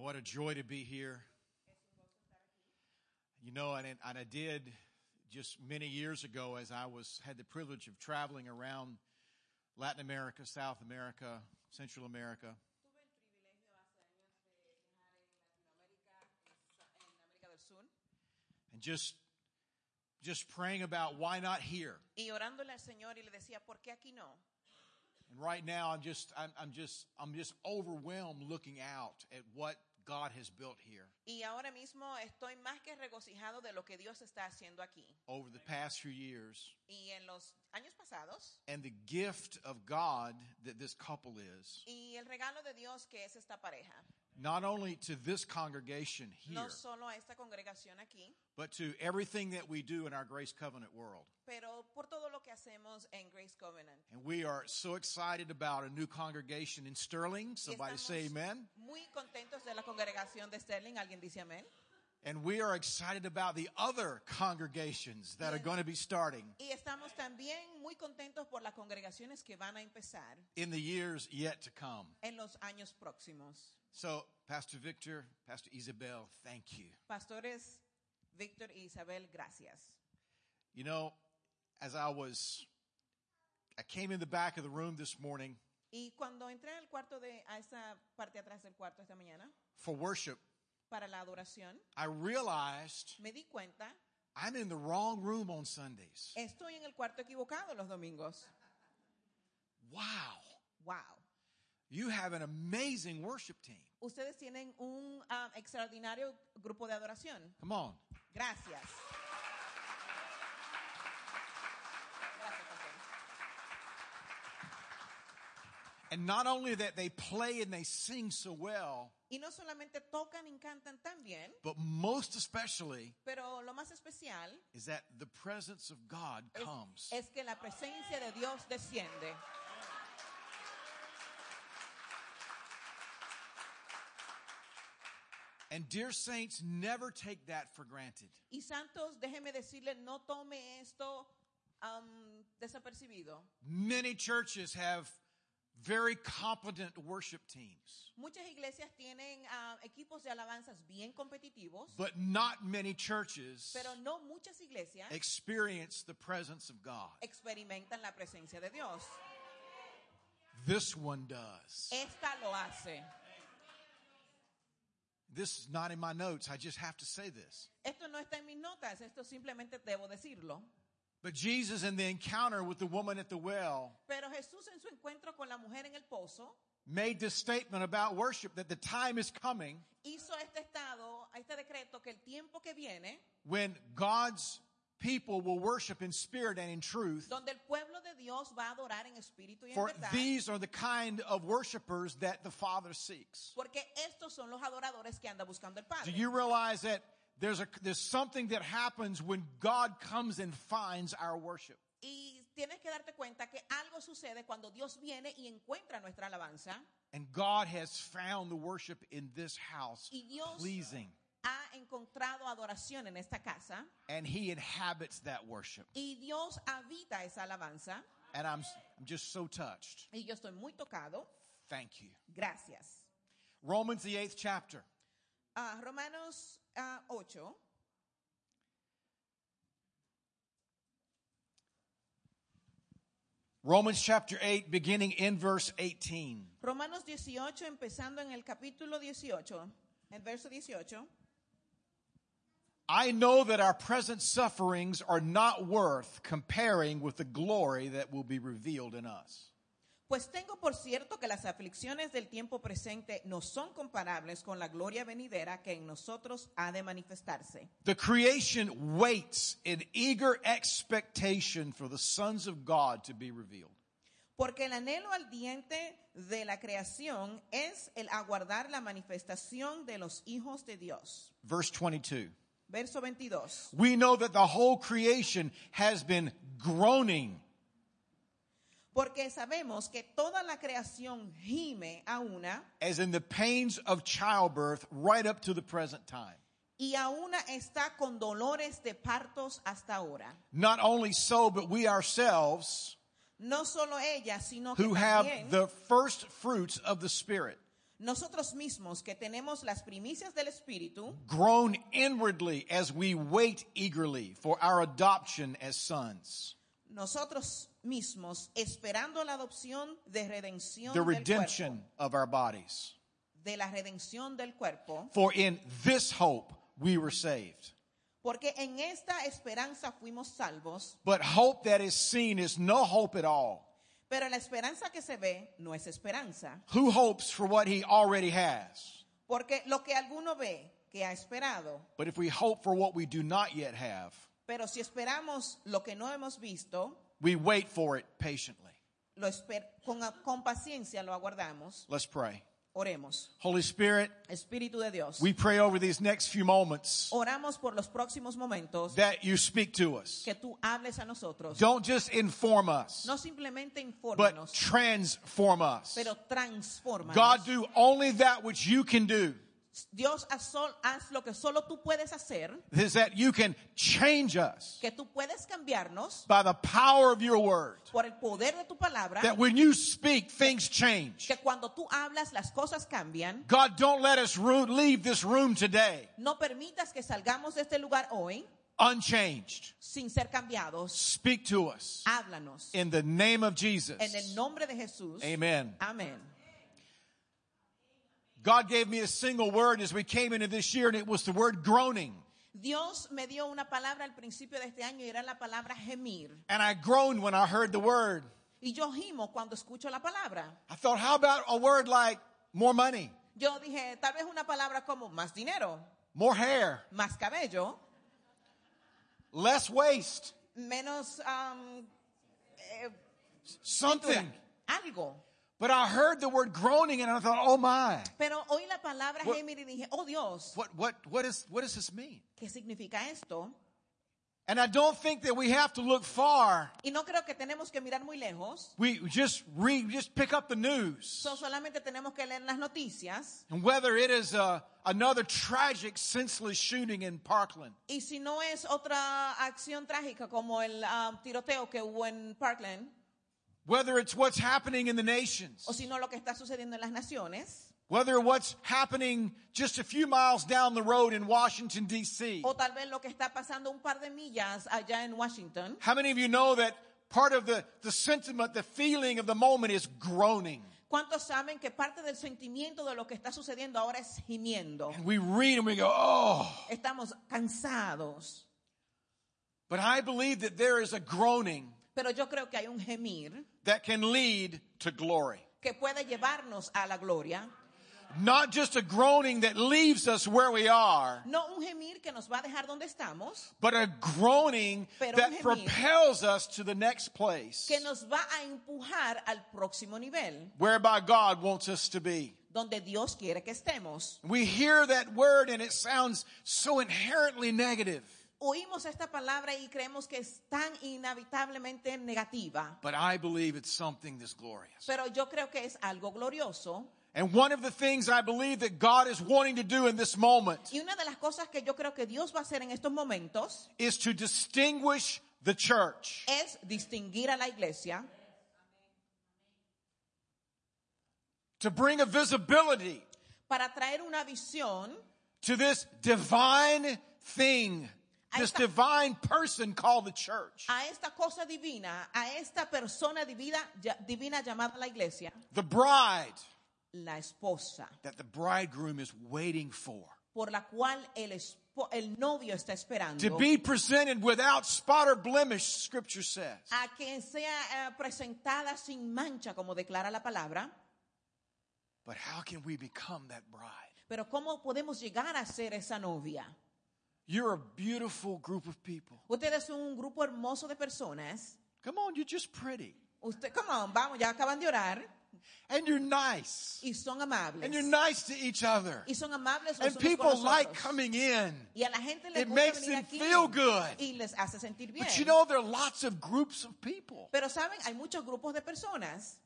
Uh, what a joy to be here. You know, and, and I did just many years ago as I was had the privilege of traveling around Latin America, South America, Central America. Tuve el privilegio hace años de viajar en Latinoamérica, en Sa- en América del Sur, and just just praying about why not here. y orándole al Señor y le decía, ¿por qué aquí no? And right now, I'm just I'm, I'm just I'm just overwhelmed looking out at what God has built here Y ahora mismo estoy más que regocijado de lo que Dios está haciendo aquí. over the past few years, Y en los años pasados, and the gift of God that this couple is, y el regalo de Dios que es esta pareja, not only to this congregation here, no solo a esta congregación aquí, but to everything that we do in our Grace Covenant world. pero por todo lo que hacemos en Grace Covenant. And we are so excited about a new congregation in Sterling. Y Somebody estamos say amen. Muy contentos de la congregación de Sterling. ¿Alguien dice amén? And we are excited about the other congregations that are going to be starting Y estamos también muy contentos por las congregaciones que van a empezar in the years yet to come. en los años próximos. So, Pastor Victor, Pastor Isabel, thank you. Pastores Víctor y Isabel, gracias. You know, as I was, I came in the back of the room this morning Y cuando entré al cuarto de, a esa parte atrás del cuarto esta mañana, for worship, para la adoración, I realized me di cuenta, I'm in the wrong room on Sundays. estoy en el cuarto equivocado los domingos. Wow. Wow. You have an amazing worship team. Ustedes tienen un ah, extraordinario grupo de adoración. Come on. Gracias. And not only that they play and they sing so well, Y no solamente tocan y cantan tan bien, but most especially pero lo más especial is that the presence of God es, comes. es que la presencia de Dios desciende. And dear saints, never take that for granted. Y santos, déjeme decirle, no tome esto am, desapercibido. Many churches have very competent worship teams, Muchas iglesias tienen ah, equipos de alabanzas bien competitivos, but not many churches pero no muchas iglesias experience the presence of God. experimentan la presencia de Dios. This one does. Esta lo hace. This is not in my notes. I just have to say this. Esto no está en mis notas, esto simplemente debo decirlo. But Jesus, in the encounter with the woman at the well, Pero Jesús en su encuentro con la mujer en el pozo made this statement about worship that the time is coming hizo este estado, este decreto que el tiempo que viene, when God's people will worship in spirit and in truth. donde el pueblo de Dios va a adorar en espíritu y en For verdad, these are the kind of worshipers that the Father seeks. porque estos son los adoradores que anda buscando el Do you realize that there's a there's something that happens when God comes and finds our worship? Y tienes que darte cuenta que algo sucede cuando Dios viene y encuentra nuestra alabanza And God has found the worship in this house Y Dios- pleasing. Ha encontrado adoración en esta casa And he inhabits that worship. y Dios habita esa alabanza And I'm I'm just so touched. y yo estoy muy tocado. Thank you. Gracias. Romans the 8th chapter. Ah, Romanos ah, 8, Romans chapter 8 beginning in verse 18. Romanos 18, empezando en el capítulo 18, el verso 18. I know that our present sufferings are not worth comparing with the glory that will be revealed in us. Pues tengo por cierto que las aflicciones del tiempo presente no son comparables con la gloria venidera que en nosotros ha de manifestarse. The creation waits in eager expectation for the sons of God to be revealed. Porque el anhelo ardiente de la creación es el aguardar la manifestación de los hijos de Dios. Verse 22. Verso 22. We know that the whole creation has been groaning Porque sabemos que toda la creación gime a una as in the pains of childbirth right up to the present time. y a una está con dolores de partos hasta ahora. Not only so, but we ourselves No solo ella, sino que who have the first fruits of the Spirit Nosotros mismos que tenemos las primicias del Espíritu, groan inwardly as we wait eagerly for our adoption as sons, nosotros mismos esperando la adopción de redención the del redemption cuerpo, of our bodies. de la redención del cuerpo, For in this hope we were saved. porque en esta esperanza fuimos salvos, But hope that is seen is no hope at all. Pero la esperanza que se ve no es esperanza, Who hopes for what he already has? porque lo que alguno ve que ha esperado, But if we hope for what we do not yet have, pero si esperamos lo que no hemos visto, we wait for it patiently. lo con, con paciencia lo aguardamos, Let's pray. Oremos. Holy Spirit, Espíritu de Dios, we pray over these next few moments oramos por los próximos momentos that you speak to us. que tú hables a nosotros. Don't just inform us, No simplemente but infórmanos, transform us. pero transforma. God, do only that which you can do. Dios, haz, lo que solo tú puedes hacer, Is that you can change us que tú puedes cambiarnos by the power of your word. por el poder de tu palabra, That when you speak, things change. que cuando tú hablas las cosas cambian. God, don't let us leave this room today No permitas que salgamos de este lugar hoy unchanged. sin ser cambiados. Speak to us Háblanos. in the name of Jesus. En el nombre de Jesús. Amen. Amén. God gave me a single word as we came into this year, and it was the word groaning. Dios me dio una palabra al principio de este año y era la palabra gemir. And I groaned when I heard the word. Y yo gimo cuando escucho la palabra. I thought, how about a word like more money, Yo dije, tal vez una palabra como más dinero, more hair, más cabello, less waste, menos um, eh, something. algo. But I heard the word groaning, and I thought, oh my, Pero oí la palabra What- gemir y dije, oh Dios, what, what, what, is, what does this mean? ¿qué significa esto? And I don't think that we have to look far. Y no creo que tenemos que mirar muy lejos. We just read, just pick up the news. So, solamente tenemos que leer las noticias. And whether it is a, another tragic, senseless shooting in Parkland, Y si no es otra acción trágica como el um, tiroteo que hubo en Parkland, whether it's what's happening in the nations, o si no lo que está sucediendo en las naciones, whether what's happening just a few miles down the road in Washington, D.C. o tal vez lo que está pasando un par de millas allá en Washington. How many of you know that part of the, the sentiment, the feeling of the moment is groaning? ¿Cuántos saben que parte del sentimiento de lo que está sucediendo ahora es gimiendo? And we read and we go, oh. Estamos cansados. But I believe that there is a groaning Pero yo creo que hay un gemir that can lead to glory. que puede llevarnos a la gloria. Not just a groaning that leaves us where we are, No un gemir que nos va a dejar donde estamos, but a groaning Pero that propels us to the next place que nos va a empujar al próximo nivel, whereby God wants us to be. donde Dios quiere que estemos. We hear that word and it sounds so inherently negative. Oímos esta palabra y creemos que es tan inevitablemente negativa, But I believe it's something that's glorious. pero yo creo que es algo glorioso. And one of the things I believe that God is wanting to do in this moment Y una de las cosas que yo creo que Dios va a hacer en estos momentos is to distinguish the church. es distinguir a la iglesia, to bring a visibility para traer una visión to this divine thing, This divine person called the church. a esta cosa divina, a esta persona divina, divina llamada la iglesia, The bride la esposa, that the bridegroom is waiting for. por la cual el, el novio está esperando. To be presented without spot or blemish, scripture says. a que sea eh, presentada sin mancha, como declara la palabra. But how can we become that bride? Pero ¿cómo podemos llegar a ser esa novia? You're a beautiful group of people. Ustedes son un grupo hermoso de personas. Come on, you're just pretty. Usted, come on, vamos, ya acaban de orar. And you're nice. Y son amables. And you're nice to each other. Y son amables And people like coming in. Y a la gente les It gusta makes venir them aquí feel good. y les hace sentir bien. But you know, there are lots of groups of people, Pero saben, hay muchos grupos de personas,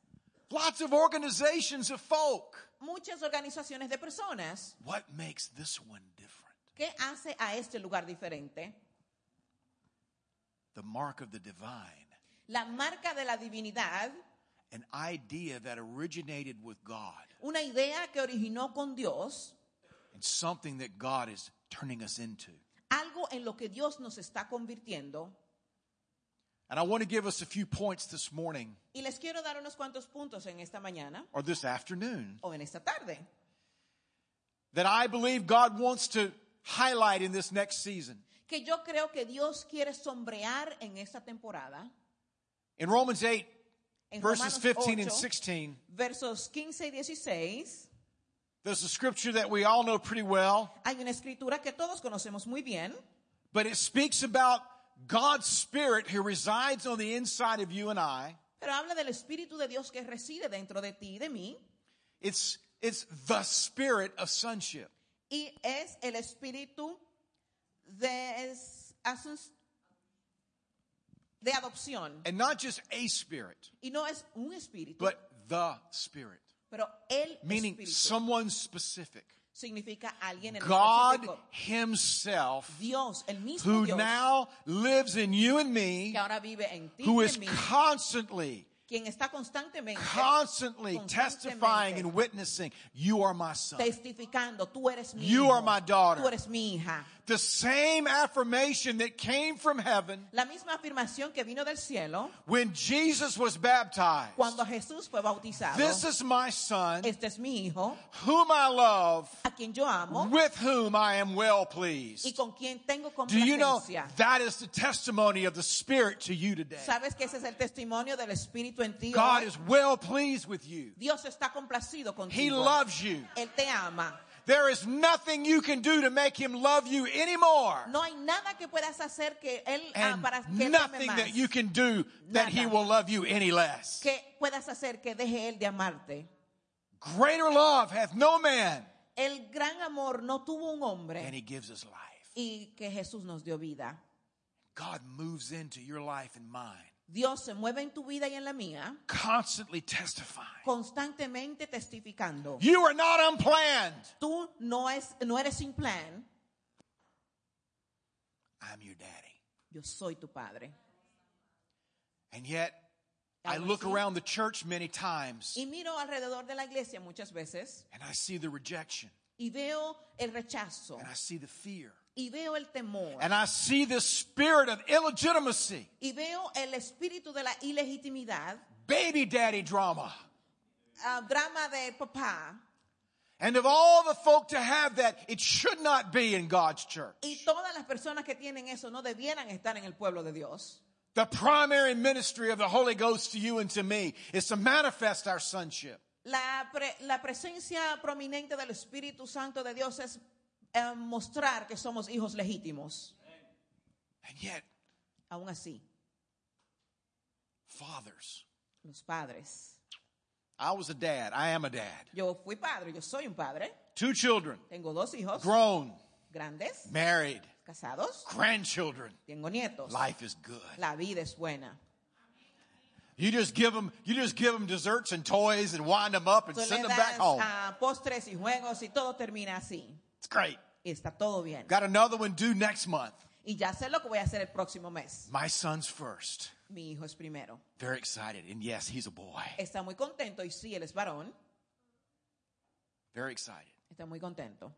lots of organizations of folk. muchas organizaciones de personas. What makes this one? ¿Qué hace a este lugar diferente? The mark of the divine. La marca de la divinidad. An idea that originated with God. Una idea que originó con Dios, and something that God is turning us into. algo en lo que Dios nos está convirtiendo. And I want to give us a few points this morning. Y les quiero dar unos cuantos puntos en esta mañana. Or this afternoon. O en esta tarde. That I believe God wants to highlight in this next season. que yo creo que Dios quiere sombrear en esta temporada. In Romans 8, En verses Romanos 15 and 16, versos 15 y 16, there's a scripture that we all know pretty well, hay una escritura que todos conocemos muy bien, but it speaks about God's Spirit who resides on the inside of you and I. pero habla del Espíritu de Dios que reside dentro de ti y de mí, It's, it's the spirit of sonship. Y es el Espíritu de, de adopción. And not just a spirit, Y no es un espíritu, but the spirit, pero el meaning espíritu someone specific. significa alguien en God específico. Himself, Dios, el mismo who Dios now lives in you and me, que ahora vive en ti who y is mí, constantly, quien está constantemente constantly testifying and witnessing, you are my son. testificando, tú eres mi You hijo, are my daughter. tú eres mi hija. The same affirmation that came from heaven La misma afirmación que vino del cielo when Jesus was baptized. cuando Jesús fue bautizado. This is my son, Este es mi hijo, whom I love, a quien yo amo with whom I am well pleased. y con quien tengo complacencia. Do you know that is the testimony of the Spirit to you today? ¿Sabes que ese es el testimonio del Espíritu en ti? God is well pleased with you. Dios está complacido contigo. He loves you. Él te ama. There is nothing you can do to make him love you anymore. No hay nada que puedas hacer que él ah, And para que nothing más. that you can do that he will love you any less. que puedas hacer que deje él de amarte. Greater love hath no man. El gran amor no tuvo un hombre. And he gives us life. y que Jesús nos dio vida. God moves into your life and mine, Dios se mueve en tu vida y en la mía, constantly testifying. constantemente testificando. You are not unplanned. Tú no, es, no eres sin plan, I'm your daddy. yo soy tu padre. And yet, I look around the church many times Y miro alrededor de la iglesia muchas veces and I see the rejection y veo el rechazo and I see the fear y veo el temor and I see the spirit of illegitimacy, y veo el espíritu de la ilegitimidad, baby daddy drama. ah, drama de papá And of all the folk to have that, it should not be in God's church. y todas las personas que tienen eso no debieran estar en el pueblo de Dios. The primary ministry of the Holy Ghost to you and to me is to manifest our sonship. La, pre- la presencia prominente del Espíritu Santo de Dios es eh, mostrar que somos hijos legítimos. And yet, Aún así, fathers, los padres. I was a dad. I am a dad. Yo fui padre, yo soy un padre. Two children, Tengo dos hijos grown, grandes, married, casados. grandchildren. Tengo nietos. Life is good. La vida es buena. You just give them, you just give them desserts and toys and wind them up and Tú send them back home. ah, postres y juegos y todo termina así. It's great. Y está todo bien. Got another one due next month. Y ya sé lo que voy a hacer el próximo mes. My son's first. Mi hijo es primero. Very excited. And yes, he's a boy. Está muy contento y sí, él es varón. Very excited. Está muy contento.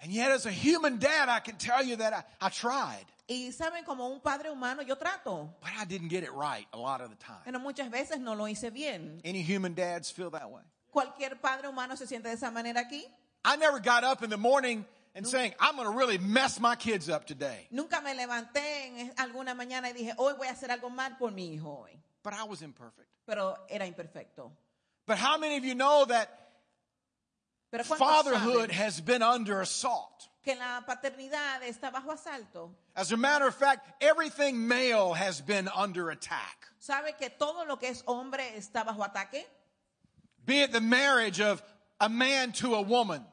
And yet, as a human dad, I can tell you that I, I tried, Y saben, como un padre humano, yo trato. but I didn't get it right a lot of the time. Pero muchas veces no lo hice bien. Any human dads feel that way? Cualquier padre humano se siente de esa manera aquí. I never got up in the morning and saying, I'm going to really mess my kids up today. Nunca me levanté en alguna mañana y dije, hoy voy a hacer algo mal por mi hijo hoy. But I was imperfect. Pero era imperfecto. But how many of you know that Pero fatherhood has been under assault? que la paternidad está bajo asalto? As a matter of fact, everything male has been under attack. ¿Sabe que todo lo que es hombre está bajo ataque? Be it the marriage of a man to a woman,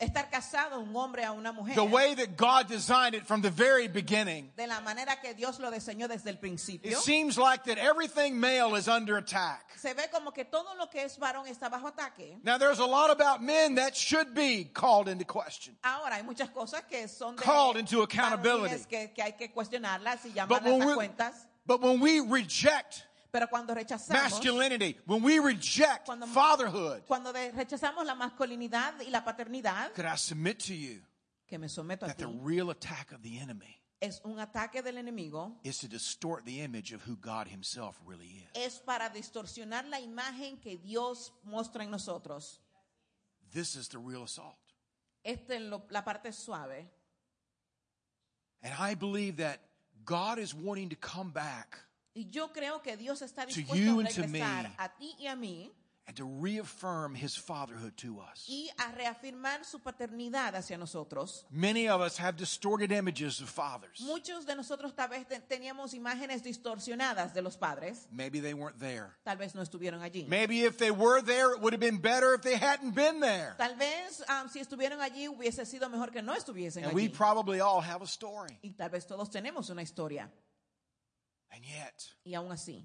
Estar casado un hombre a una mujer. the way that God designed it from the very beginning. de la manera que Dios lo diseñó desde el principio. It seems like that everything male is under attack. Se ve como que todo lo que es varón está bajo ataque. Now, there's a lot about men that should be called into question. Ahora hay muchas cosas que son de Called into accountability. que, que hay que cuestionarlas y But llamarlas when, a cuentas. but when we reject Pero cuando rechazamos, masculinity, when we reject Cuando- fatherhood, cuando rechazamos la masculinidad y la paternidad, could I submit to you que me someto a that ti, the real attack of the enemy es un ataque del enemigo, is to distort the image of who God Himself really is? es para distorsionar la imagen que Dios muestra en nosotros. This is the real assault. Esta es lo- la parte suave. And I believe that God is wanting to come back Y yo creo que Dios está To dispuesto you a and to me. regresar a ti y a mí and to reaffirm His fatherhood to us. y a reafirmar su paternidad hacia nosotros. Many of us have distorted images of fathers. Muchos de nosotros tal vez te- teníamos imágenes distorsionadas de los padres. Maybe they weren't there. Tal vez no estuvieron allí. Maybe if they were there, it would have been better if they hadn't been there. Tal vez um, si estuvieron allí hubiese sido mejor que no estuviesen And we allí. probably all have a story. Y tal vez todos tenemos una historia. And yet, Y aún así,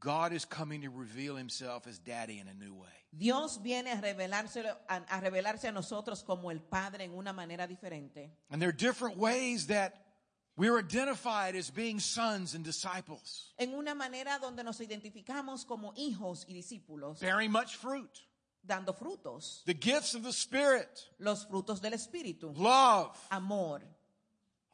God is coming to reveal himself as daddy in a new way. Dios viene a revelarse, a, a revelarse a nosotros como el Padre en una manera diferente. And there are different ways that we're identified as being sons and disciples, En una manera donde nos identificamos como hijos y discípulos, bearing much fruit. dando frutos. The gifts of the Spirit, Los frutos del Espíritu. love, Amor.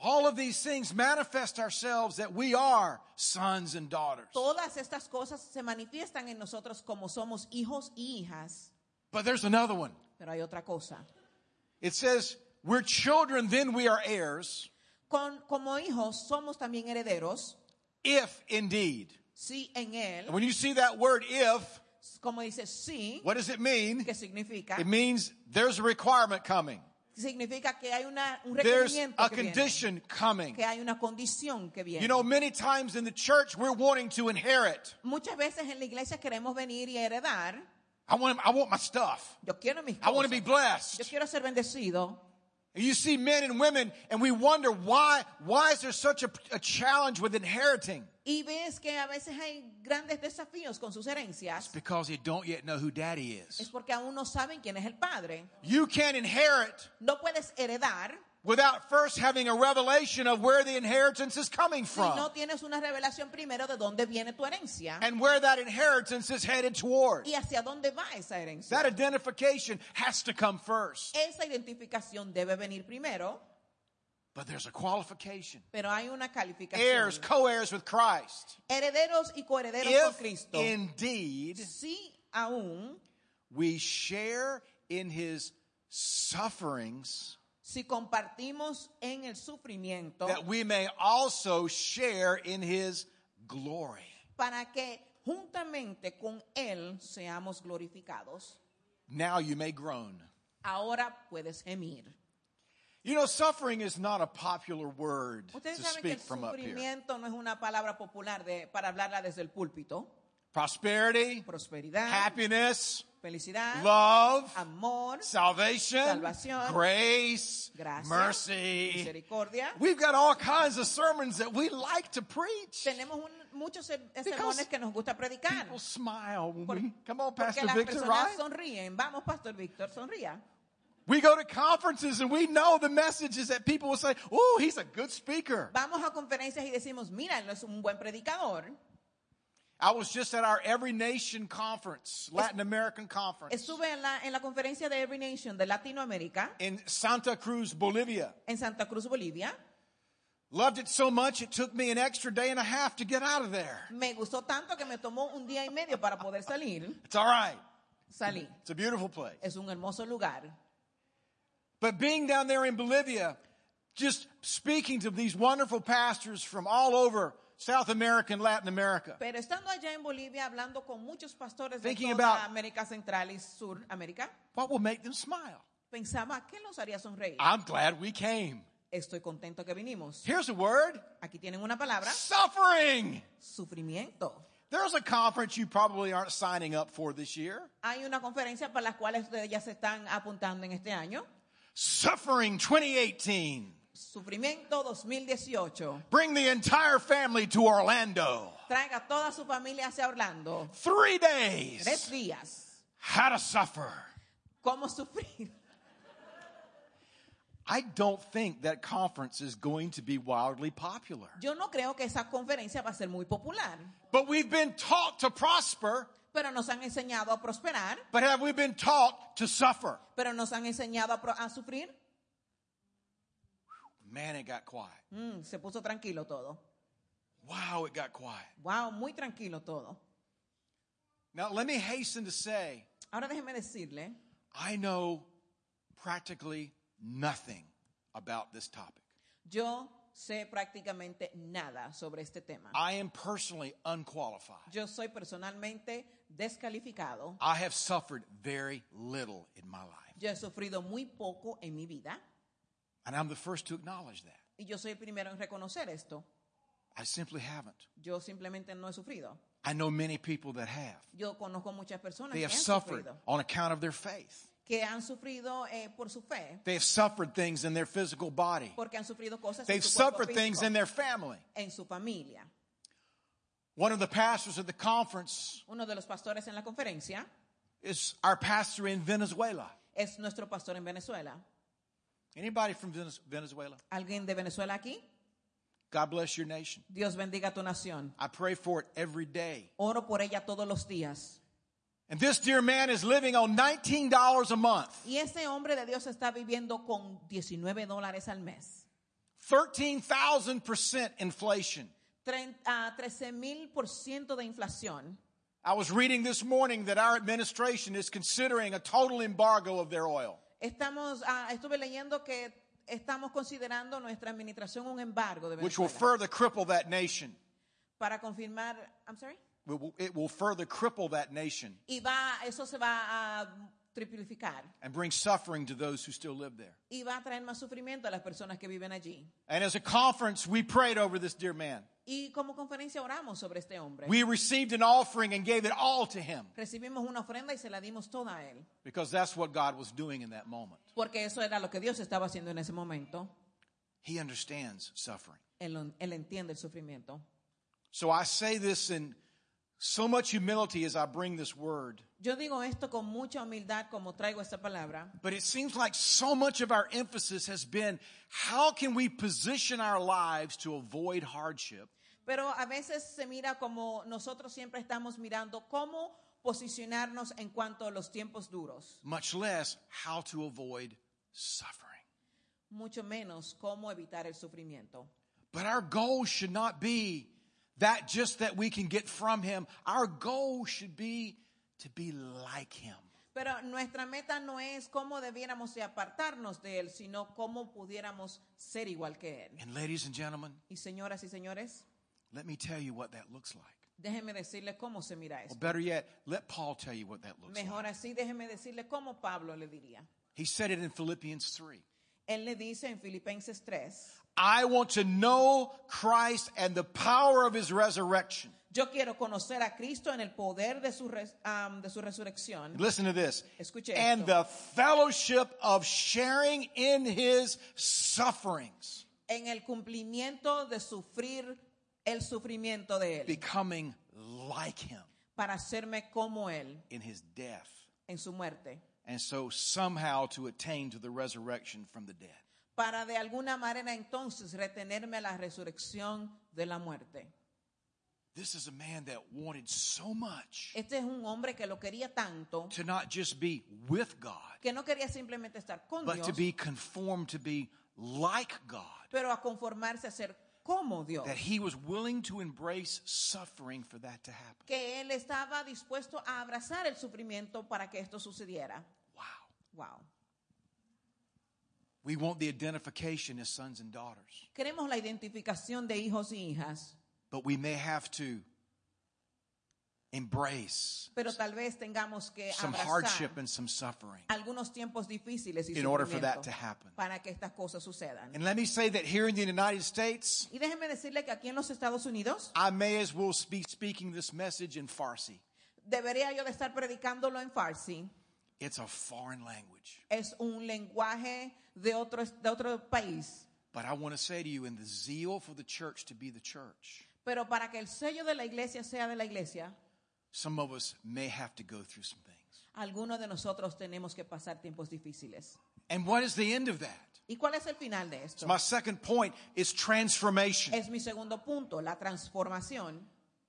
All of these things manifest ourselves that we are sons and daughters. Todas estas cosas se manifiestan en nosotros como somos hijos y hijas. But there's another one. Pero hay otra cosa. It says, We're children, then we are heirs, Con, como hijos somos también herederos. if indeed. Sí, en Él. And when you see that word if, Como dice sí, what does it mean? ¿qué significa? It means there's a requirement coming. Significa que hay una, un There's requerimiento a que viene, condition coming. que hay una condición que viene. You know, many times in the church, we're wanting to inherit. Muchas veces en la iglesia queremos venir y heredar. I want, I want my stuff. Yo quiero mis I want to be cosas. blessed. Yo quiero ser bendecido. And you see men and women, and we wonder why, why is there such a, a challenge with inheriting? Y ves que a veces hay grandes desafíos con sus herencias. Because you don't yet know who daddy Es is. porque aún no saben quién es el padre. You can't inherit No puedes heredar without first having a revelation of where the inheritance is coming si no from tienes una revelación primero de dónde viene tu herencia and where that inheritance is headed toward. y hacia dónde va esa herencia. That identification has to come first. Esa identificación debe venir primero, But there's a qualification. pero hay una calificación. Heirs, co heirs with Christ. Herederos y coherederos con If Cristo. indeed Sí, aún we share in his sufferings, si compartimos en el sufrimiento that we may also share in his glory. para que juntamente con Él seamos glorificados. Now you may groan. Ahora puedes gemir. You know, suffering is not a popular word to saben que el speak from up here. sufrimiento no es una palabra popular de, para hablarla desde el púlpito. Prosperity, Prosperidad, happiness, felicidad, love, amor, salvation, Salvación, grace, gracia, mercy. misericordia. We've got all kinds of sermons that we like to preach. Tenemos un- muchos ser- eh, Because sermones que nos gusta predicar. People smile when Por- we come on, Porque Pastor las Victor, personas right? sonríen. Vamos, Pastor Víctor, sonría. We go to conferences and we know the messages that people will say, "Oh, he's a good speaker." Vamos a conferencias y decimos, mira, él es un buen predicador. I was just at our Every Nation conference, Latin American conference Estuve en la, en la conferencia de Every Nation de Latinoamérica in Santa Cruz, Bolivia. en Santa Cruz, Bolivia. Loved it so much it took me an extra day and a half to get out of there. Me gustó tanto que me tomó un día y medio para poder salir. It's all right. Salí. It's a beautiful place. Es un hermoso lugar. But being down there in Bolivia, just speaking to these wonderful pastors from all over South America and Latin America, Pero estando allá en Bolivia hablando con muchos pastores de Thinking toda about- América Central y Sur América, what will make them smile? pensaba, ¿qué los haría sonreír? I'm glad we came. Estoy contento que vinimos. Here's a word Aquí tienen una palabra, suffering. sufrimiento. There's a conference you probably aren't signing up for this year. Hay una conferencia para las cuales ustedes ya se están apuntando en este año. Suffering 2018. Sufrimiento 2018. Bring the entire family to Orlando. Traiga toda su familia hacia Orlando. Three days. Tres días. How to suffer. ¿Cómo sufrir? I don't think that conference is going to be wildly popular. Yo no creo que esa conferencia va a ser muy popular, But we've been taught to prosper, pero nos han enseñado a prosperar, but have we been taught to suffer? pero nos han enseñado a, a sufrir. Man, it got quiet. Mm, se puso tranquilo todo. Wow, it got quiet. Wow, muy tranquilo todo. Now, let me hasten to say, Ahora déjeme decirle, I know practically nothing about this topic. yo sé prácticamente nada sobre este tema. I am personally unqualified. Yo soy personalmente descalificado. I have suffered very little in my life. Yo he sufrido muy poco en mi vida And I'm the first to acknowledge that. y yo soy el primero en reconocer esto. I simply haven't. Yo simplemente no he sufrido. I know many people that have. Yo conozco muchas personas They que have han suffered sufrido, on account of their faith. Que han sufrido eh, por su fe, They have suffered things in their physical body. porque han sufrido cosas They've su cuerpo suffered things físico, in their family. en su familia. One of the pastors at the conference Uno de los pastores en la conferencia is our pastor in Venezuela. es nuestro pastor en Venezuela. Anybody from Venez- Venezuela? ¿Alguien de Venezuela aquí? God bless your nation. Dios bendiga tu nación. I pray for it every day. Oro por ella todos los días. And this dear man is living on $19 a month, Y ese hombre de Dios está viviendo con 19 dólares al mes. 13,000% inflation. 13 mil por de inflación. I was reading this morning that our administration is considering a total embargo of their oil. Estamos, ah, estuve leyendo que estamos considerando nuestra administración un embargo de which will further cripple that nation. para confirmar, I'm sorry, It will- It will further cripple that nation y va, eso se va a triplificar and bring suffering to those who still live there. y va a traer más sufrimiento a las personas que viven allí. And as a conference, we prayed over this dear man. Y como conferencia oramos sobre este hombre. We received an offering and gave it all to him Recibimos una ofrenda y se la dimos toda a él, because that's what God was doing in that moment. porque eso era lo que Dios estaba haciendo en ese momento. He understands suffering. Él, él entiende el sufrimiento. So I say this in so much humility as I bring this word. Yo digo esto con mucha humildad como traigo esta palabra, But it seems like so much of our emphasis has been how can we position our lives to avoid hardship pero a veces se mira como nosotros siempre estamos mirando cómo posicionarnos en cuanto a los tiempos duros, much less how to avoid suffering. mucho menos cómo evitar el sufrimiento. But our goal should not be that just that we can get from him. Our goal should be to be like him. Pero nuestra meta no es cómo debiéramos de apartarnos de él, sino cómo pudiéramos ser igual que él. And ladies and gentlemen, Y señoras y señores, let me tell you what that looks like. déjenme decirles cómo se mira Or better yet, let Paul tell you what that looks Mejor like. así, déjenme decirle cómo Pablo le diría. He said it in Philippians 3. Él le dice en Filipenses 3, I want to know Christ and the power of his resurrection. yo quiero conocer a Cristo en el poder de su, res- am, de su resurrección. Listen to this. Escuche And esto. the fellowship of sharing in his sufferings, en el cumplimiento de sufrir el sufrimiento de él, becoming like him para hacerme como él in his death. en su muerte, And so somehow to attain to the resurrection from the dead. Para de alguna manera entonces retenerme a la resurrección de la muerte. This is a man that wanted so much Este es un hombre que lo quería tanto, to not just be with God, que no quería simplemente estar con but Dios, to be conformed to be like God. pero a conformarse a ser como Dios. That he was willing to embrace suffering for that to happen. Que él estaba dispuesto a abrazar el sufrimiento para que esto sucediera. Wow. Wow. We want the identification as sons and daughters, Queremos la identificación de hijos y hijas, but we may have to embrace pero tal vez tengamos que some hardship and some suffering algunos tiempos difíciles y in order for that to happen. para que estas cosas sucedan. And let me say that here in the United States, Y déjenme decirle que aquí en los Estados Unidos I may as well be speaking this message in Farsi. debería yo de estar predicándolo en Farsi. It's a foreign language. Es un lenguaje de otro, de otro país. But I want to say to you, in the zeal for the church to be the church, Pero para que el sello de la iglesia sea de la iglesia, some of us may have to go through some things. algunos de nosotros tenemos que pasar tiempos difíciles. And what is the end of that? ¿Y cuál es el final de esto? So my second point is transformation. Es mi segundo punto, la transformación.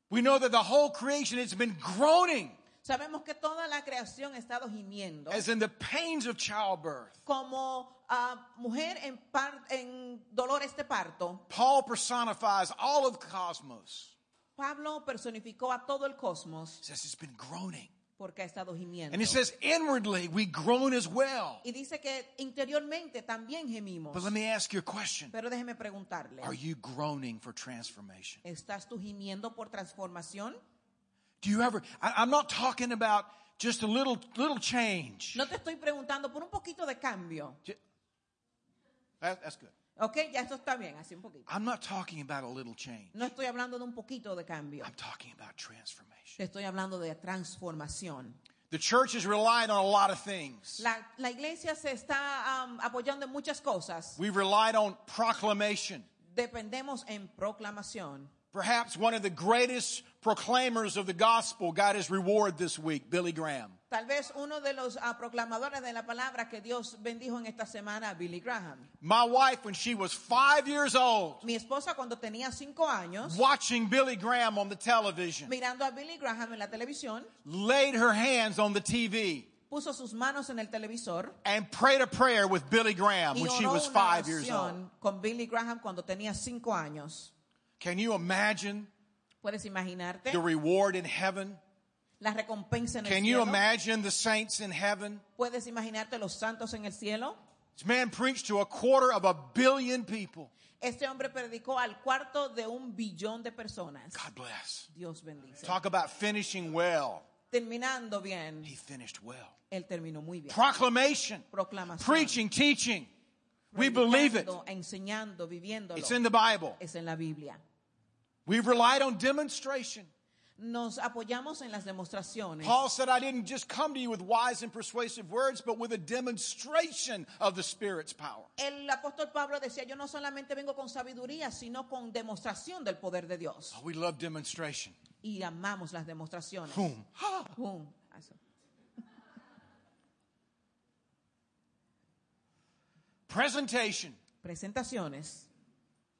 We know that the whole creation has been groaning Sabemos que toda la creación ha estado gimiendo as in the pains of childbirth. como ah, mujer en, par- en dolores de parto. Paul personifies all of the cosmos. Pablo personificó a todo el cosmos He says it's been groaning. porque ha estado gimiendo. And he says inwardly we groan as well. Y dice que interiormente también gemimos. But let me ask you a question. Pero déjeme preguntarle, Are you groaning for transformation? ¿estás tú gimiendo por transformación? Do you ever I, I'm not talking about just a little little change. No te estoy preguntando por un poquito de cambio. That- that's good. Ok, ya esto está bien, así un poquito. I'm not talking about a little change. No estoy hablando de un poquito de cambio. I'm talking about transformation. Te estoy hablando de transformación. The church is relying on a lot of things. La, la iglesia se está am, apoyando en muchas cosas. We've relied on proclamation. Dependemos en proclamación. Perhaps one of the greatest proclaimers of the gospel got his reward this week, Billy Graham. Tal vez uno de los ah, proclamadores de la palabra que Dios bendijo en esta semana, Billy Graham. My wife, when she was five years old, Mi esposa cuando tenía cinco años, watching Billy Graham on the television, mirando a Billy Graham en la televisión, laid her hands on the TV puso sus manos en el televisor and prayed a prayer with Billy Graham y when she was five years old. con Billy Graham cuando tenía cinco años. Can you imagine ¿Puedes imaginarte the reward in heaven? la recompensa en el Can you imagine the saints in heaven? ¿Puedes imaginarte los santos en el cielo? This man preached to a quarter of a billion people. Este hombre predicó al cuarto de un billón de personas. God bless. Dios bendice. Talk about finishing well. Terminando bien, He finished well. él terminó muy bien. Proclamation, Proclamación. preaching, teaching. We believe it. Enseñando, viviéndolo. It's in the Bible. Es en la Biblia. We've relied on demonstration. Nos apoyamos en las demostraciones. Paul said, I didn't just come to you with wise and persuasive words, but with a demonstration of the Spirit's power. El apóstol Pablo decía, yo no solamente vengo con sabiduría, sino con demostración del poder de Dios. Oh, we love demonstration. Y amamos las demostraciones. Boom. Boom. Presentation. Presentaciones.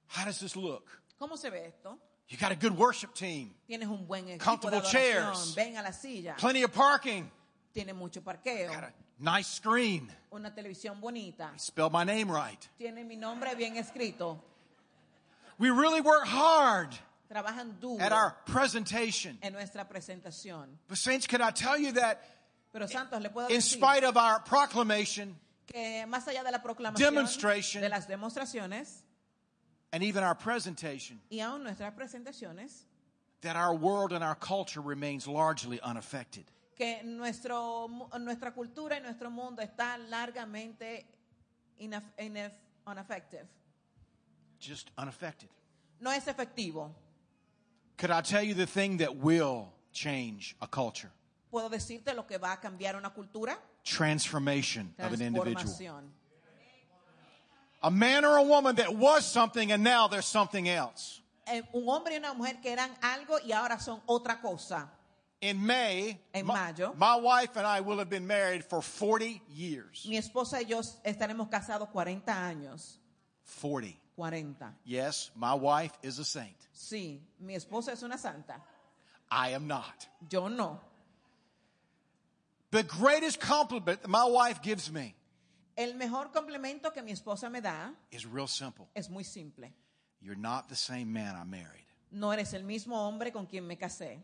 How does this look? ¿Cómo se ve esto? You got a good worship team, Tienes un buen equipo de Comfortable adoración. chairs. Ven a la silla. plenty of parking, Tiene mucho parqueo. got a nice screen. Una televisión bonita. Spell my name right. Tiene mi nombre bien escrito. We really work hard Trabajan duro at our presentation. en nuestra presentación. But, Saints, can I tell you that Pero Santos, le puedo in decir spite of our proclamation que más allá de la proclamación, Demonstration. de las demostraciones and even our presentation, y aún nuestras presentaciones, that our world and our culture remains largely unaffected? que nuestro, nuestra cultura y nuestro mundo está largamente inaf- inef- ineffective. Just unaffected. No es efectivo. Could I tell you the thing that will change a culture? ¿Puedo decirte lo que va a cambiar una cultura? Transformation of an individual. Transformación. A man or a woman that was something and now there's something else. Eh, un hombre y una mujer que eran algo y ahora son otra cosa. In May, En my, mayo. my wife and I will have been married for 40 years. Mi esposa y yo estaremos casados 40 años. 40. 40. Yes, my wife is a saint. Sí, mi esposa es una santa. I am not. Yo no. The greatest compliment that my wife gives me El mejor complemento que mi esposa me da is real simple. es muy simple. You're not the same man I married. No eres el mismo hombre con quien me casé.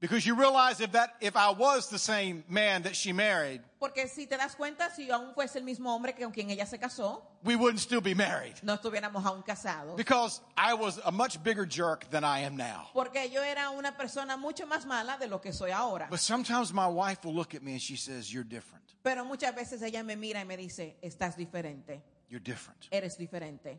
Because you realize if that if I was the same man that she married, Porque si te das cuenta, si aún fuese el mismo hombre que con quien ella se casó, we wouldn't still be married. no estuviéramos aún casados. Because I was a much bigger jerk than I am now. Porque yo era una persona mucho más mala de lo que soy ahora. But sometimes my wife will look at me and she says, You're different. Pero muchas veces ella me mira y me dice, estás diferente, You're different. eres diferente.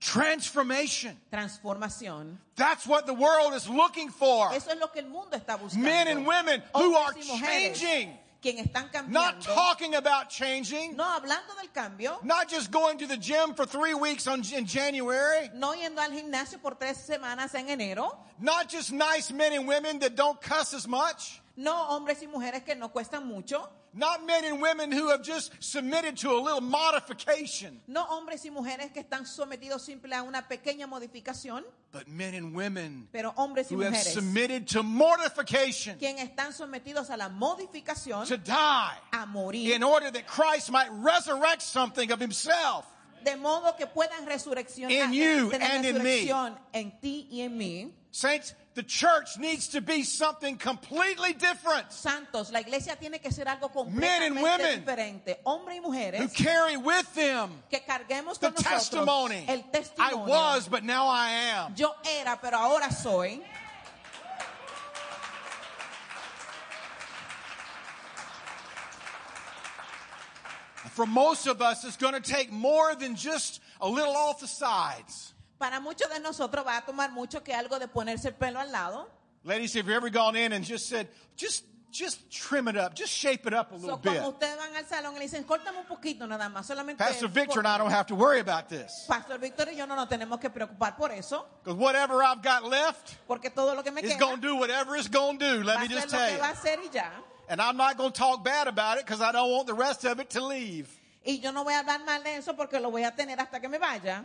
Transformation. Transformación. That's what the world is looking for. Eso es lo que el mundo está buscando. Men and women who are Hombres y mujeres changing. Not talking about changing. No hablando del cambio. Not just going to the gym for three weeks on, in January. No yendo al gimnasio por tres semanas en enero. Not just nice men and women that don't cuss as much. No hombres y mujeres que no cuestan mucho. Not men and women who have just submitted to a little modification, No hombres y mujeres que están sometidos simple a una pequeña modificación. but men and women Pero hombres y who have mujeres submitted to mortification, quien están sometidos a la modificación to die, a morir. in order that Christ might resurrect something of himself. De modo que puedan resurrección In you and in me. en ti y en mí. Saints, the church needs to be something completely different. Santos, la iglesia tiene que ser algo Men and completamente women diferente. Hombres y mujeres Who carry with them que carguemos the con nosotros testimony. el I was, but now I am. Yo era, pero ahora soy. For most of us, it's going to take more than just a little off the sides. Para muchos de nosotros va a tomar mucho que algo de ponerse el pelo al lado. Ladies, have you ever gone in and just said, just, just trim it up, just shape it up a So, little cuando bit? ustedes van al salón y le dicen, córtame un poquito nada más, solamente. Pastor Victor and I don't have to worry about this. Pastor Víctor y yo no nos tenemos que preocupar por eso, Because whatever I've got left porque todo lo que me is queda going to do whatever it's going to do. Let me just tell you. va a hacer y ya. And I'm not going to talk bad about it because I don't want the rest of it to leave. Y yo no voy a hablar mal de eso porque lo voy a tener hasta que me vaya.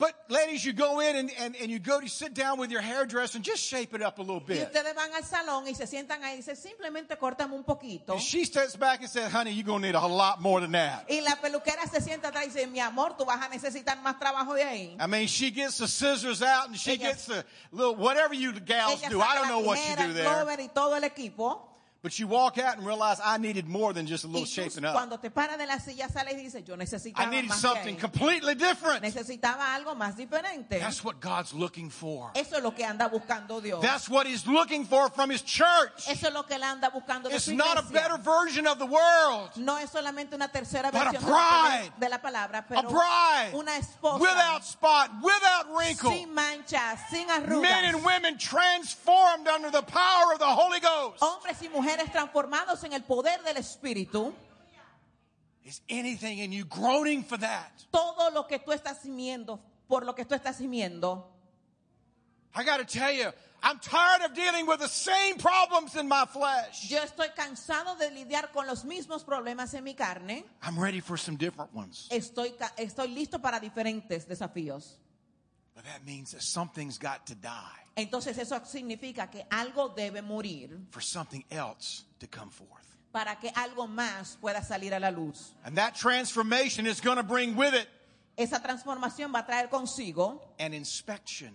But ladies, you go in and, and, and you go to sit down with your hairdresser and just shape it up a little Y bit. ustedes van al salón y se sientan ahí y dicen, simplemente córtame un poquito. And she steps back and says, honey, you're going to need a lot more than that. Y la peluquera se sienta atrás y dice, mi amor, tú vas a necesitar más trabajo de ahí. I mean, she gets the scissors out and she Ella- gets the little, whatever you gals do. I don't know what you do there. y todo el equipo. But you walk out and realize I needed more than just a little tú, shaping up. cuando te paras de la silla sales y dices, yo I needed más something ahí. completely different. Necesitaba algo más diferente. That's what God's looking for. Eso es lo que anda buscando Dios. That's what He's looking for from His church. Eso es lo que él anda buscando de It's su not a better version of the world. No es solamente una tercera But a bride. de la palabra, A bride una esposa without spot, without wrinkle. sin manchas, sin arrugas. Men and women transformed under the power of the Holy Ghost. Hombres y mujeres transformados en el poder del Espíritu. Is anything in you groaning for that? Todo lo que tú estás por lo que tú estás. I got to tell you, I'm tired of dealing with the same problems in my flesh. Yo estoy cansado de lidiar con los mismos problemas en mi carne. I'm ready for some different ones. Estoy listo para diferentes desafíos. But that means that something's got to die Entonces eso significa que algo debe morir for something else to come forth. para que algo más pueda salir a la luz. And that transformation is going to bring with it Esa transformación va a traer consigo an inspection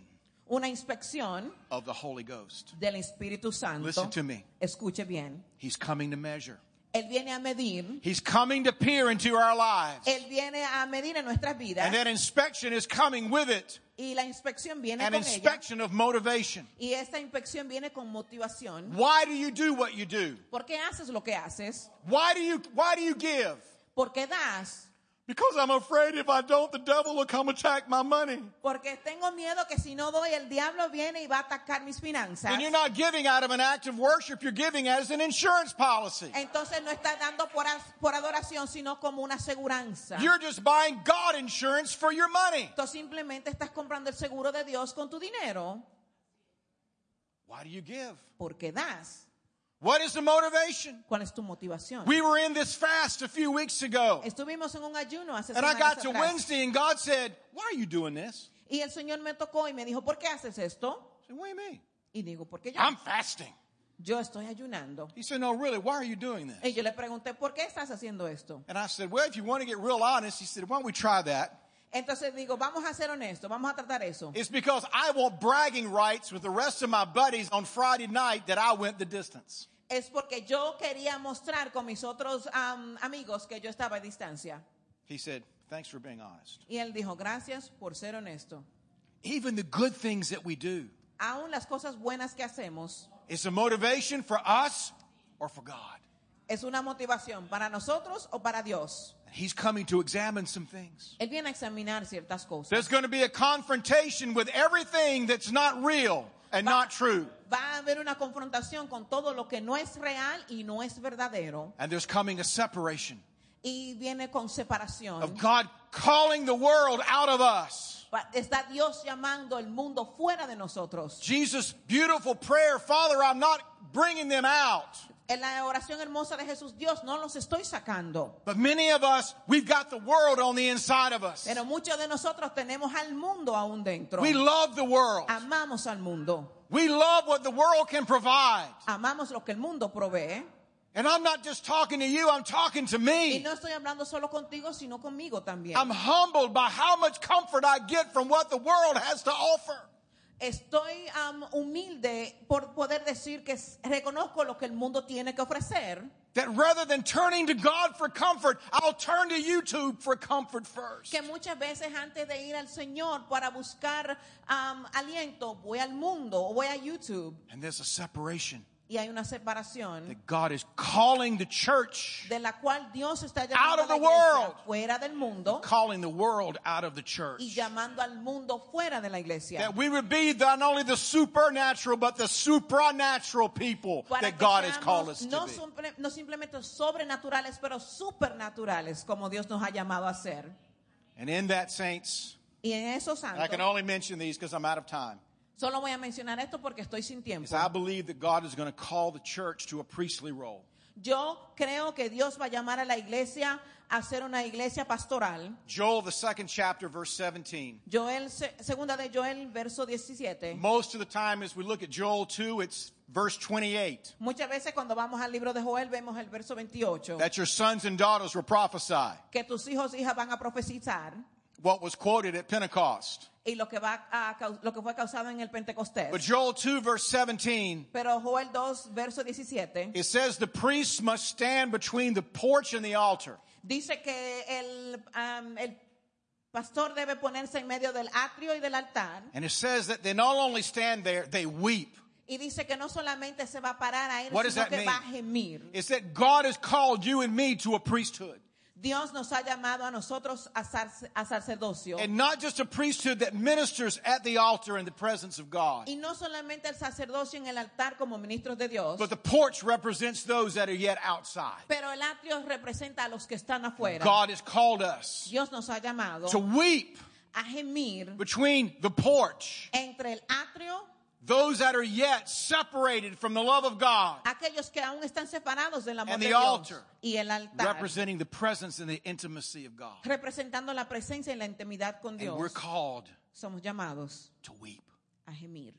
una inspección of the Holy Ghost. del Espíritu Santo. Listen to me. Escuche bien. He's coming to measure. Él viene a medir. He's coming to peer into our lives. Él viene a medir en nuestras vidas. And that inspection is coming with it Y la inspección viene an con ella. inspection of motivation. Y esta inspección viene con motivación. Why do you do what you do? ¿Por qué haces lo que haces? Why do you why do you give? ¿Por qué das? Because I'm afraid if I don't, the devil will come attack my money. Porque tengo miedo que si no doy, el diablo viene y va a atacar mis finanzas. And you're not giving out of an act of worship, you're giving as an insurance policy. Entonces no estás dando por, por adoración, sino como una aseguranza. You're just buying God insurance for your money. Tú simplemente estás comprando el seguro de Dios con tu dinero. Why do you give? Porque das. What is the motivation? ¿Cuál es tu motivación? We were in this fast a few weeks ago. Estuvimos en un ayuno hace And I got to atrás. Wednesday and God said, Why are you doing this? Y el Señor me tocó y me dijo, ¿por qué haces esto? I said, What do you mean? Y digo, ¿por qué yo? I'm fasting. Yo estoy ayunando. He said, No, really, why are you doing this? Y yo le pregunté, ¿por qué estás haciendo esto? And I said, Well, if you want to get real honest, he said, Why don't we try that? Entonces digo, vamos a ser honestos, vamos a tratar eso. It's because I want bragging rights with the rest of my buddies on Friday night that I went the distance. Es porque yo quería mostrar con mis otros am, amigos que yo estaba a distancia. He said, Thanks for being honest. Y él dijo, gracias por ser honesto. Even the good things that we do Aún las cosas buenas que hacemos is a motivation for us or for God. es una motivación para nosotros o para Dios. He's coming to examine some things. Él viene a examinar ciertas cosas. There's going to be a confrontation with everything that's not real and not true. Va a haber una confrontación con todo lo que no es real y no es verdadero. And there's coming a separation Y viene con separación. of God calling the world out of us Está Dios llamando el mundo fuera de nosotros. Jesus' beautiful prayer, Father, I'm not bringing them out. En la oración hermosa de Jesús, Dios no los estoy sacando. But many of us, we've got the world on the inside of us. Pero muchos de nosotros tenemos al mundo aún dentro. We love the world. Amamos al mundo. We love what the world can provide. Amamos lo que el mundo provee. And I'm not just talking to you, I'm talking to Y me. no estoy hablando solo contigo, sino conmigo también. I'm humbled by how much comfort I get from what the world has to offer. Estoy am, humilde por poder decir que reconozco lo que el mundo tiene que ofrecer. That rather than turning to God for comfort, I'll turn to YouTube for comfort first. Que muchas veces antes de ir al Señor para buscar am, aliento, voy al mundo o voy a YouTube. And there's a separation Y hay una separación that God is calling the church, de la cual Dios está Out of the world. fuera del mundo calling the world out of the church. y llamando al mundo fuera de la iglesia. That we would be not only the supernatural, but the supranatural people Para that God has called us to be. no simplemente sobrenaturales, pero supernaturales, como Dios nos ha llamado a ser. And in that, saints, Y en esos I can only mention these because I'm out of time. Solo voy a mencionar esto porque estoy sin tiempo. Is I believe that God is going to call the church to a priestly role. Yo creo que Dios va a llamar a la iglesia a ser una iglesia pastoral. Joel, the second chapter, verse 17. Joel, se- segunda de Joel, verso 17. Most of the time, as we look at Joel 2, it's verse 28 Muchas veces cuando vamos al libro de Joel vemos el verso 28. that your sons and daughters will prophesy. Que tus hijos e hijas van a profetizar. What was quoted at Pentecost. Y lo que, va a, lo que fue causado en el Pentecostés. But Joel 2, verse 17, Pero Joel 2, verso 17. it says the priests must stand between the porch and the altar. Dice que el, am, el pastor debe ponerse en medio del atrio y del altar. And it says that they not only stand there, they weep. Y dice que no solamente se va a parar a What does sino that que mean? va a gemir. It's that God has called you and me to a priesthood. Dios nos ha llamado a nosotros a, sac- a sacerdocio. And not just a priesthood that ministers at the altar in the presence of God. Y no solamente el sacerdocio en el altar como ministros de Dios, But the porch represents those that are yet outside. pero el atrio representa a los que están afuera. God has called us Dios nos ha llamado to weep a gemir between the porch, entre el atrio, those that are yet separated from the love of God, aquellos que aún están separados del amor And de the Dios, altar, y el altar, representing the presence and the intimacy of God. representando la presencia y la intimidad con And Dios. we're called Somos llamados to weep. a gemir.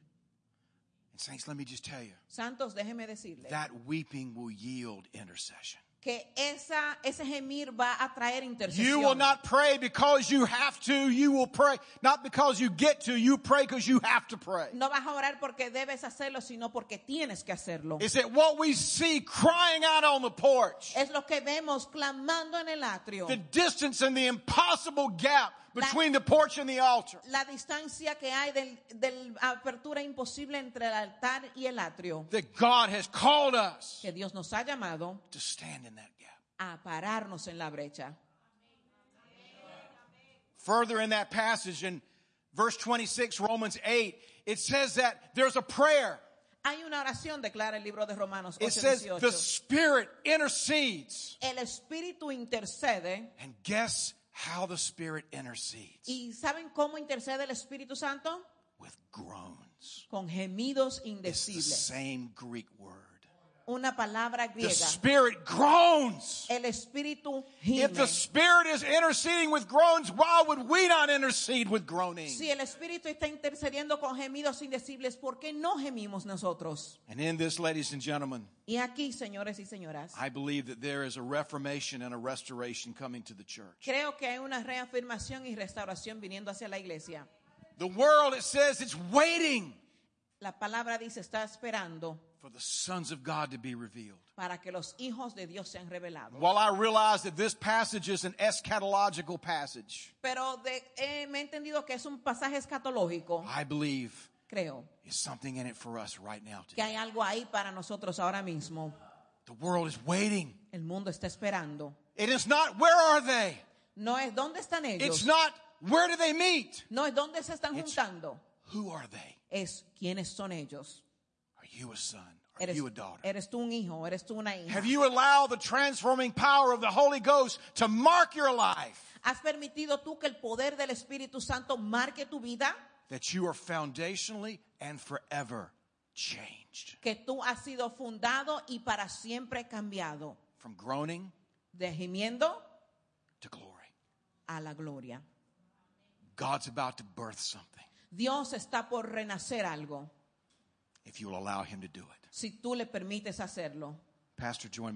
And saints, let me just tell you, Santos, déjeme decirle that weeping will yield intercession. Que esa, ese gemir va a traer intercesión. You will not pray because you have to. You will pray not because you get to. You pray because you have to pray. No vas a orar porque debes hacerlo, sino porque tienes que hacerlo. Is it what we see crying out on the porch, Es lo que vemos clamando en el atrio. the distance and the impossible gap between the porch and the altar. La distancia que hay del, del apertura imposible entre el altar y el atrio. That God has called us Que Dios nos ha llamado to stand in. A pararnos en la brecha. Further in that passage in verse 26, Romans 8, it says that there's a prayer. Hay una oración, declara el libro de Romanos It says 8:18. the Spirit intercedes. El Espíritu intercede. And guess how the Spirit intercedes? ¿Y saben cómo intercede el Espíritu Santo? With groans. Con gemidos It's the same Greek word. Una palabra The griega. Spirit groans. El Espíritu If the gime. Spirit is interceding with groans, why would we not intercede with groaning? Si el Espíritu está intercediendo con gemidos indecibles, ¿por qué no gemimos nosotros? And in this, ladies and gentlemen, Y aquí, señores y señoras, I believe that there is a reformation and a restoration coming to the church. creo que hay una reafirmación y restauración viniendo hacia la iglesia. The world, it says, it's waiting La palabra dice, está esperando for the sons of God to be revealed. para que los hijos de Dios sean revelados. While I realize that this passage is an eschatological passage, Pero de- eh, me he entendido que es un pasaje escatológico, I believe creo, is something in it for us right now. que Today. hay algo ahí para nosotros ahora mismo. The world is waiting. El mundo está esperando. It is not where are they? No es dónde están It's ellos, not where do they meet? no es dónde se están It's- juntando, Who are they? es quiénes son ellos. Are you a son? Are Eres, you a daughter? eres tú un hijo, eres tú una hija. Have you allowed the transforming power of the Holy Ghost to mark your life? ¿Has permitido tú que el poder del Espíritu Santo marque tu vida? That you are foundationally and forever changed. Que tú has sido fundado y para siempre cambiado. From groaning De gimiendo to glory. a la gloria. God's about to birth something Dios está por renacer algo if you will allow Him to do it. si tú le permites hacerlo. Pastor, join me.